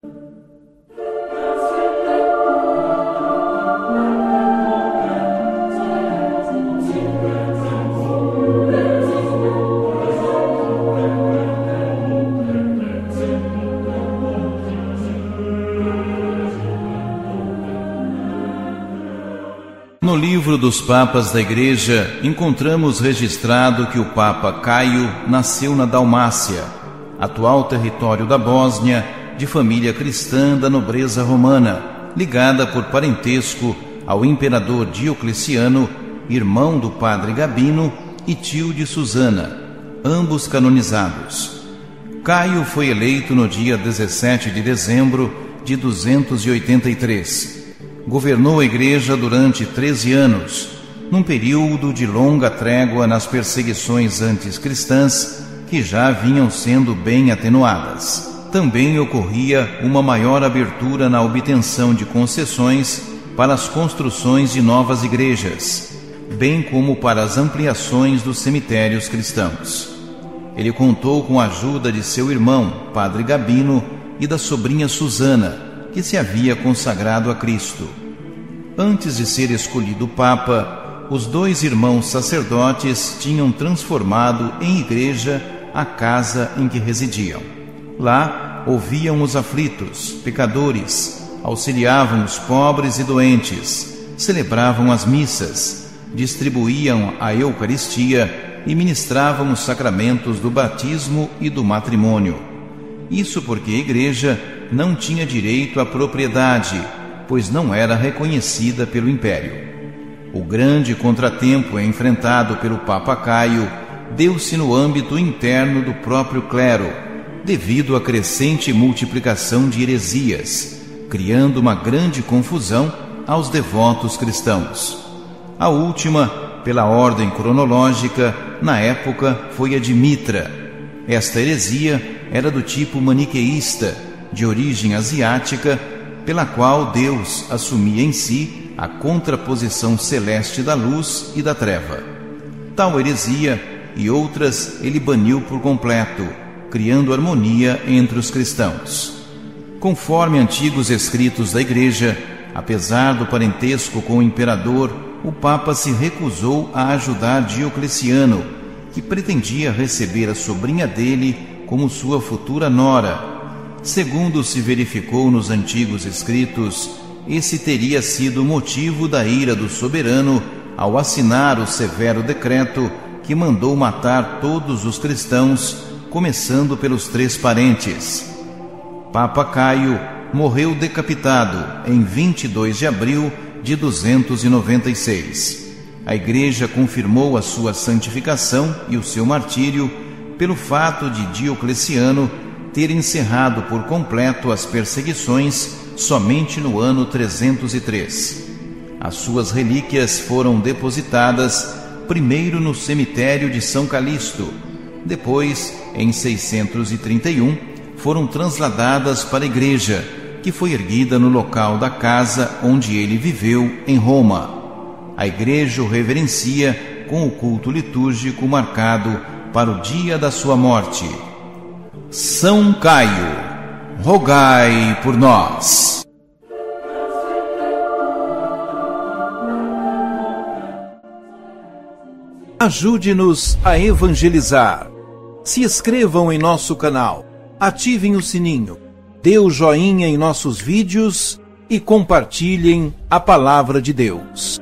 No livro dos Papas da Igreja, encontramos registrado que o Papa Caio nasceu na Dalmácia, atual território da Bósnia, de família cristã da nobreza romana, ligada por parentesco ao imperador Diocleciano, irmão do padre Gabino e tio de Susana, ambos canonizados. Caio foi eleito no dia 17 de dezembro de 283 governou a igreja durante 13 anos, num período de longa trégua nas perseguições anticristãs que já vinham sendo bem atenuadas. Também ocorria uma maior abertura na obtenção de concessões para as construções de novas igrejas, bem como para as ampliações dos cemitérios cristãos. Ele contou com a ajuda de seu irmão, Padre Gabino, e da sobrinha Susana, que se havia consagrado a Cristo. Antes de ser escolhido Papa, os dois irmãos sacerdotes tinham transformado em igreja a casa em que residiam. Lá ouviam os aflitos, pecadores, auxiliavam os pobres e doentes, celebravam as missas, distribuíam a Eucaristia e ministravam os sacramentos do batismo e do matrimônio. Isso porque a igreja não tinha direito à propriedade, pois não era reconhecida pelo império. O grande contratempo enfrentado pelo Papa Caio deu-se no âmbito interno do próprio clero, devido à crescente multiplicação de heresias, criando uma grande confusão aos devotos cristãos. A última, pela ordem cronológica, na época foi a de Mitra. Esta heresia era do tipo maniqueísta, de origem asiática, pela qual Deus assumia em si a contraposição celeste da luz e da treva. Tal heresia e outras ele baniu por completo, criando harmonia entre os cristãos. Conforme antigos escritos da Igreja, apesar do parentesco com o imperador, o Papa se recusou a ajudar Diocleciano, que pretendia receber a sobrinha dele como sua futura nora Segundo se verificou nos antigos escritos, esse teria sido o motivo da ira do soberano ao assinar o severo decreto que mandou matar todos os cristãos, começando pelos três parentes. Papa Caio morreu decapitado em 22 de abril de 296. A Igreja confirmou a sua santificação e o seu martírio pelo fato de Diocleciano ter encerrado por completo as perseguições somente no ano 303. As suas relíquias foram depositadas primeiro no cemitério de São Calixto, depois, em 631, foram transladadas para a igreja, que foi erguida no local da casa onde ele viveu, em Roma. A igreja o reverencia com o culto litúrgico marcado para o dia da sua morte. São Caio, rogai por nós. Ajude-nos a evangelizar. Se inscrevam em nosso canal, ativem o sininho, dê o joinha em nossos vídeos e compartilhem a palavra de Deus.